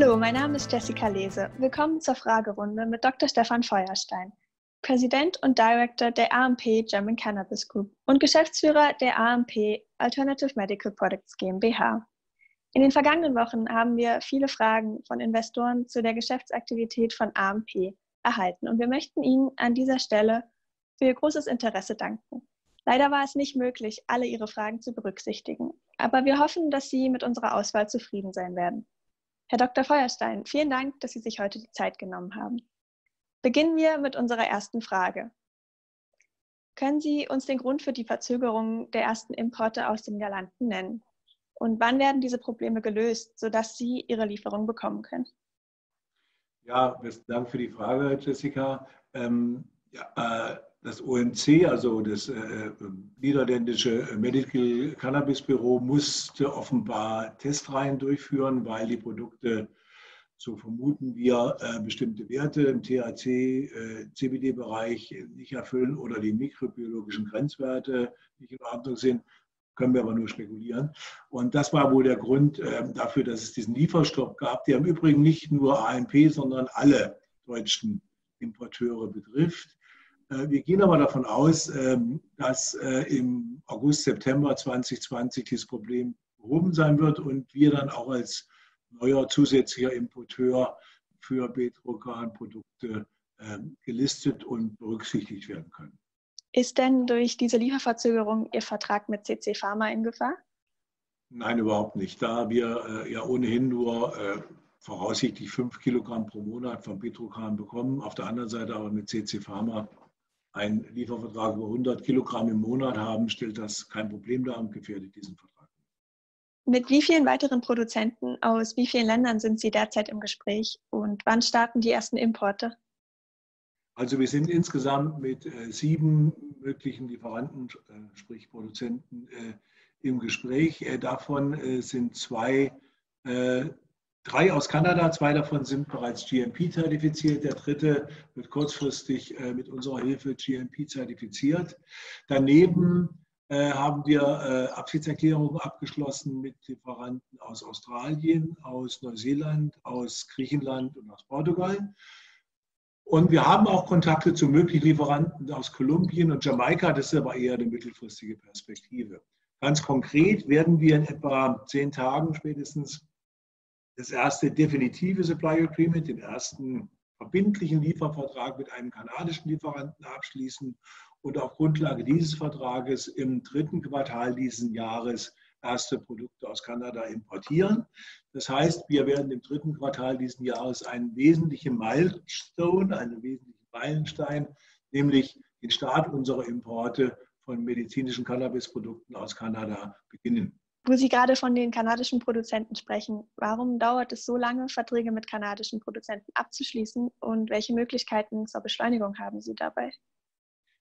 Hallo, mein Name ist Jessica Lese. Willkommen zur Fragerunde mit Dr. Stefan Feuerstein, Präsident und Director der AMP German Cannabis Group und Geschäftsführer der AMP Alternative Medical Products GmbH. In den vergangenen Wochen haben wir viele Fragen von Investoren zu der Geschäftsaktivität von AMP erhalten und wir möchten Ihnen an dieser Stelle für Ihr großes Interesse danken. Leider war es nicht möglich, alle Ihre Fragen zu berücksichtigen, aber wir hoffen, dass Sie mit unserer Auswahl zufrieden sein werden. Herr Dr. Feuerstein, vielen Dank, dass Sie sich heute die Zeit genommen haben. Beginnen wir mit unserer ersten Frage. Können Sie uns den Grund für die Verzögerung der ersten Importe aus den Galanten nennen? Und wann werden diese Probleme gelöst, sodass Sie Ihre Lieferung bekommen können? Ja, besten Dank für die Frage, Jessica. Ähm, ja, äh, das OMC, also das äh, niederländische Medical Cannabis Büro, musste offenbar Testreihen durchführen, weil die Produkte, so vermuten wir, äh, bestimmte Werte im THC, äh, nicht erfüllen oder die mikrobiologischen Grenzwerte nicht in Ordnung sind. Können wir aber nur spekulieren. Und das war wohl der Grund äh, dafür, dass es diesen Lieferstopp gab, der im Übrigen nicht nur AMP, sondern alle deutschen Importeure betrifft. Äh, wir gehen aber davon aus, ähm, dass äh, im August, September 2020 dieses Problem behoben sein wird und wir dann auch als neuer zusätzlicher Importeur für Betrokan-Produkte ähm, gelistet und berücksichtigt werden können. Ist denn durch diese Lieferverzögerung Ihr Vertrag mit CC Pharma in Gefahr? Nein, überhaupt nicht. Da wir äh, ja ohnehin nur voraussichtlich fünf Kilogramm pro Monat von Petrokan bekommen, auf der anderen Seite aber mit CC Pharma einen Liefervertrag über 100 Kilogramm im Monat haben, stellt das kein Problem dar und gefährdet diesen Vertrag. Mit wie vielen weiteren Produzenten aus wie vielen Ländern sind Sie derzeit im Gespräch und wann starten die ersten Importe? Also wir sind insgesamt mit äh, sieben möglichen Lieferanten, äh, sprich Produzenten, äh, im Gespräch. Davon sind zwei drei aus Kanada, zwei davon sind bereits GMP-zertifiziert, der dritte wird kurzfristig äh, mit unserer Hilfe GMP-zertifiziert. Daneben äh, haben wir äh, Absichtserklärungen abgeschlossen mit Lieferanten aus Australien, aus Neuseeland, aus Griechenland und aus Portugal. Und wir haben auch Kontakte zu möglichen Lieferanten aus Kolumbien und Jamaika. Das ist aber eher eine mittelfristige Perspektive. Ganz konkret werden wir in etwa zehn Tagen spätestens das erste definitive Supply Agreement, den ersten verbindlichen Liefervertrag mit einem kanadischen Lieferanten abschließen und auf Grundlage dieses Vertrages im dritten Quartal dieses Jahres erste Produkte aus Kanada importieren. Das heißt, wir werden im dritten Quartal dieses Jahres einen wesentlichen Milestone, einen wesentlichen Meilenstein, nämlich den Start unserer Importe von medizinischen Cannabisprodukten aus Kanada beginnen. Wo Sie gerade von den kanadischen Produzenten sprechen, warum dauert es so lange, Verträge mit kanadischen Produzenten abzuschließen und welche Möglichkeiten zur Beschleunigung haben Sie dabei?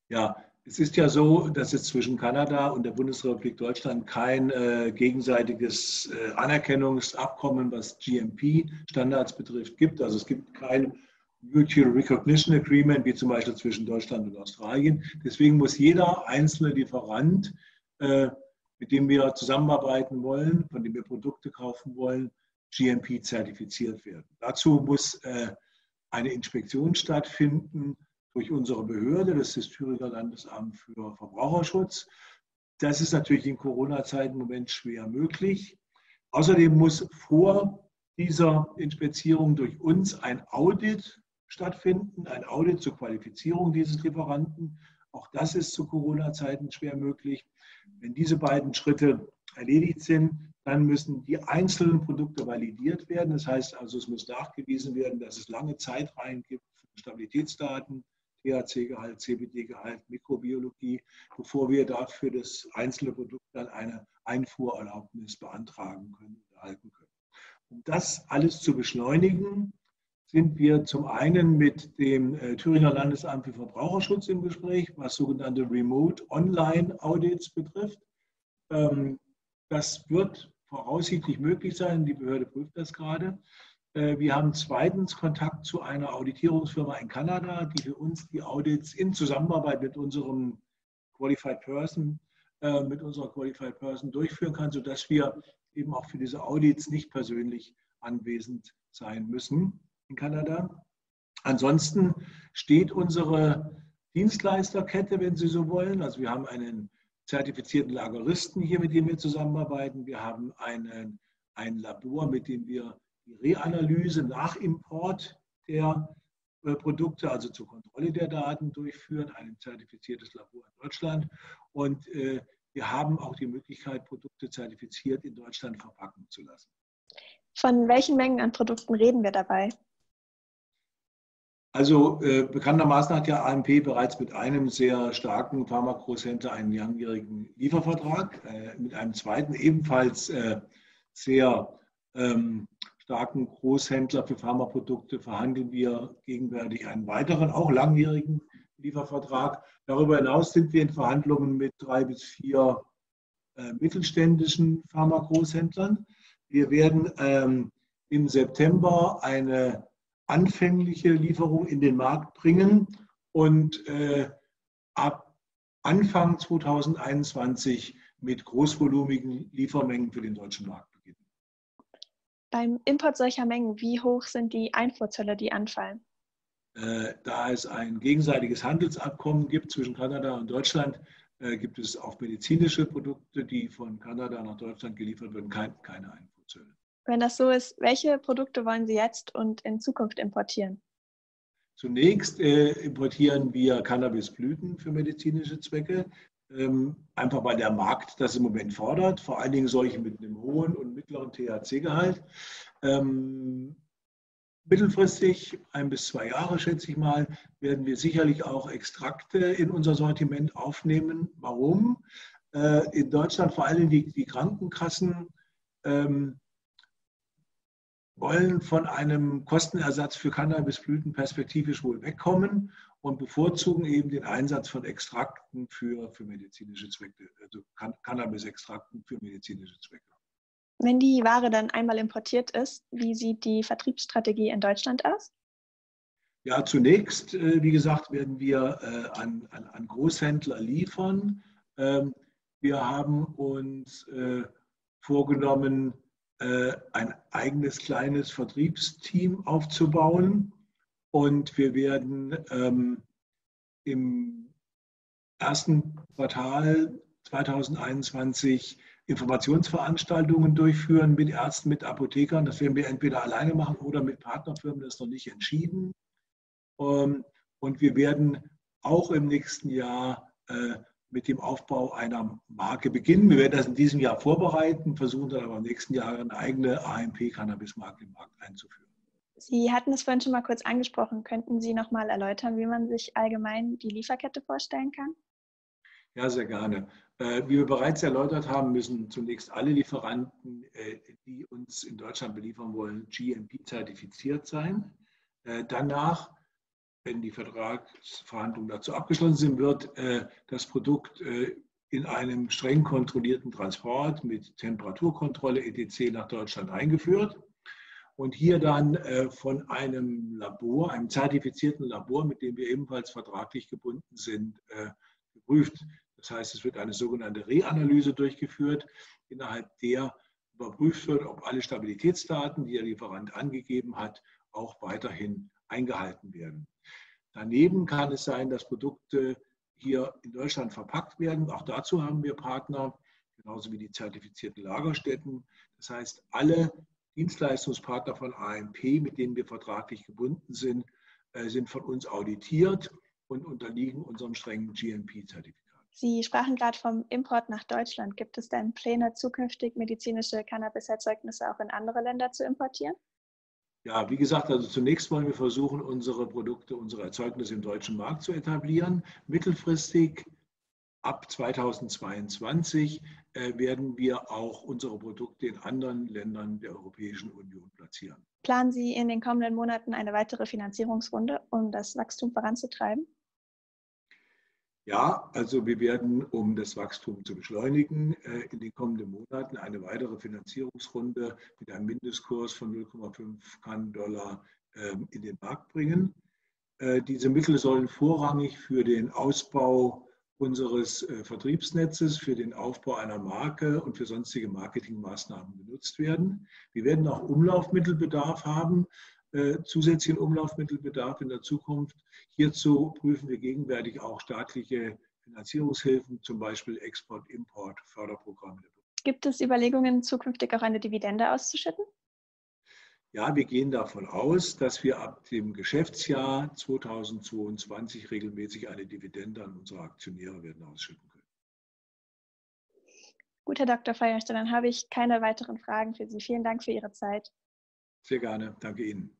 Ja, es ist ja so, dass es zwischen Kanada und der Bundesrepublik Deutschland kein äh, gegenseitiges äh, Anerkennungsabkommen, was GMP-Standards betrifft, gibt. Also es gibt kein Mutual Recognition Agreement, wie zum Beispiel zwischen Deutschland und Australien. Deswegen muss jeder einzelne Lieferant äh, mit dem wir zusammenarbeiten wollen, von dem wir Produkte kaufen wollen, GMP zertifiziert werden. Dazu muss äh, eine Inspektion stattfinden durch unsere Behörde, das ist das Thüringer Landesamt für Verbraucherschutz. Das ist natürlich in Corona-Zeiten im Moment schwer möglich. Außerdem muss vor dieser Inspizierung durch uns ein Audit stattfinden, ein Audit zur Qualifizierung dieses Lieferanten. Auch das ist zu Corona-Zeiten schwer möglich. Wenn diese beiden Schritte erledigt sind, dann müssen die einzelnen Produkte validiert werden. Das heißt also, es muss nachgewiesen werden, dass es lange Zeitreihen gibt für Stabilitätsdaten, THC-Gehalt, CBD-Gehalt, Mikrobiologie, bevor wir dafür das einzelne Produkt dann eine Einfuhrerlaubnis beantragen können, erhalten können. Um das alles zu beschleunigen, sind wir zum einen mit dem äh, Thüringer Landesamt für Verbraucherschutz im Gespräch, was sogenannte Remote Online Audits betrifft. Ähm, das wird voraussichtlich möglich sein. Die Behörde prüft das gerade. Äh, wir haben zweitens Kontakt zu einer Auditierungsfirma in Kanada, die für uns die Audits in Zusammenarbeit mit unserem Qualified Person, äh, mit unserer Qualified Person durchführen kann, sodass wir eben auch für diese Audits nicht persönlich anwesend sein müssen in Kanada. Ansonsten steht unsere Dienstleisterkette, wenn Sie so wollen. Also wir haben einen zertifizierten Lageristen hier, mit dem wir zusammenarbeiten. Wir haben einen, ein Labor, mit dem wir die Reanalyse nach Import der äh, Produkte, also zur Kontrolle der Daten durchführen, ein zertifiziertes Labor in Deutschland. Und äh, wir haben auch die Möglichkeit, Produkte zertifiziert in Deutschland verpacken zu lassen. Von welchen Mengen an Produkten reden wir dabei? Also äh, bekanntermaßen hat ja AMP bereits mit einem sehr starken Pharmagroßhändler einen langjährigen Liefervertrag, äh, mit einem zweiten ebenfalls äh, sehr ähm, starken Großhändler für Pharmaprodukte verhandeln wir gegenwärtig einen weiteren, auch langjährigen Liefervertrag. Darüber hinaus sind wir in Verhandlungen mit drei bis vier äh, mittelständischen Pharmagroßhändlern. Wir werden ähm, im September eine anfängliche Lieferung in den Markt bringen und äh, ab Anfang 2021 mit großvolumigen Liefermengen für den deutschen Markt beginnen. Beim Import solcher Mengen, wie hoch sind die Einfuhrzölle, die anfallen? Äh, da es ein gegenseitiges Handelsabkommen gibt zwischen Kanada und Deutschland, äh, gibt es auf medizinische Produkte, die von Kanada nach Deutschland geliefert werden, keine Einfuhrzölle. Wenn das so ist, welche Produkte wollen Sie jetzt und in Zukunft importieren? Zunächst äh, importieren wir Cannabisblüten für medizinische Zwecke, ähm, einfach weil der Markt das im Moment fordert, vor allen Dingen solche mit einem hohen und mittleren THC-Gehalt. Ähm, mittelfristig, ein bis zwei Jahre schätze ich mal, werden wir sicherlich auch Extrakte in unser Sortiment aufnehmen. Warum? Äh, in Deutschland vor allem die, die Krankenkassen ähm, wollen von einem Kostenersatz für Cannabisblüten perspektivisch wohl wegkommen und bevorzugen eben den Einsatz von Extrakten für, für medizinische Zwecke, also Cannabis-Extrakten für medizinische Zwecke. Wenn die Ware dann einmal importiert ist, wie sieht die Vertriebsstrategie in Deutschland aus? Ja, zunächst, äh, wie gesagt, werden wir äh, an, an, an Großhändler liefern. Ähm, wir haben uns äh, vorgenommen, ein eigenes kleines Vertriebsteam aufzubauen. Und wir werden ähm, im ersten Quartal 2021 Informationsveranstaltungen durchführen mit Ärzten, mit Apothekern. Das werden wir entweder alleine machen oder mit Partnerfirmen, das ist noch nicht entschieden. Ähm, und wir werden auch im nächsten Jahr äh, mit dem Aufbau einer Marke beginnen. Wir werden das in diesem Jahr vorbereiten, versuchen dann aber im nächsten Jahr eine eigene AMP-Cannabis-Marke im Markt einzuführen. Sie hatten es vorhin schon mal kurz angesprochen. Könnten Sie noch mal erläutern, wie man sich allgemein die Lieferkette vorstellen kann? Ja, sehr gerne. Äh, wie wir bereits erläutert haben, müssen zunächst alle Lieferanten, äh, die uns in Deutschland beliefern wollen, GMP-zertifiziert sein. Äh, danach wenn die Vertragsverhandlungen dazu abgeschlossen sind, wird äh, das Produkt äh, in einem streng kontrollierten Transport mit Temperaturkontrolle etc. nach Deutschland eingeführt und hier dann äh, von einem Labor, einem zertifizierten Labor, mit dem wir ebenfalls vertraglich gebunden sind, geprüft. Das heißt, es wird eine sogenannte Reanalyse durchgeführt, innerhalb der überprüft wird, ob alle Stabilitätsdaten, die der Lieferant angegeben hat, auch weiterhin eingehalten werden. Daneben kann es sein, dass Produkte hier in Deutschland verpackt werden. Auch dazu haben wir Partner, genauso wie die zertifizierten Lagerstätten. Das heißt, alle Dienstleistungspartner von AMP, mit denen wir vertraglich gebunden sind, äh, sind von uns auditiert und unterliegen unserem strengen GMP-Zertifikat. Sie sprachen gerade vom Import nach Deutschland. Gibt es denn Pläne, zukünftig medizinische Cannabis-Erzeugnisse auch in andere Länder zu importieren? Ja, wie gesagt, also zunächst wollen wir versuchen, unsere Produkte, unsere Erzeugnisse im deutschen Markt zu etablieren. Mittelfristig ab 2022 äh, werden wir auch unsere Produkte in anderen Ländern der Europäischen Union platzieren. Planen Sie in den kommenden Monaten eine weitere Finanzierungsrunde, um das Wachstum voranzutreiben? Ja, also wir werden, um das Wachstum zu beschleunigen, äh, in den kommenden Monaten eine weitere Finanzierungsrunde mit einem Mindestkurs von 0,5 Kann Dollar in den Markt bringen. Äh, diese Mittel sollen vorrangig für den Ausbau unseres äh, Vertriebsnetzes für den Aufbau einer Marke und für sonstige Marketingmaßnahmen genutzt werden. Wir werden auch Umlaufmittelbedarf haben, zusätzlichen Umlaufmittelbedarf in der Zukunft. Hierzu prüfen wir gegenwärtig auch staatliche Finanzierungshilfen, zum Beispiel Export, Import, Förderprogramme. Gibt es Überlegungen, zukünftig auch eine Dividende auszuschütten? Ja, wir gehen davon aus, dass wir ab dem Geschäftsjahr 2022 regelmäßig eine Dividende an unsere Aktionäre werden ausschütten können. Gut, Herr Dr. Feierstein, dann habe ich keine weiteren Fragen für Sie. Vielen Dank für Ihre Zeit. Sehr gerne. Danke Ihnen.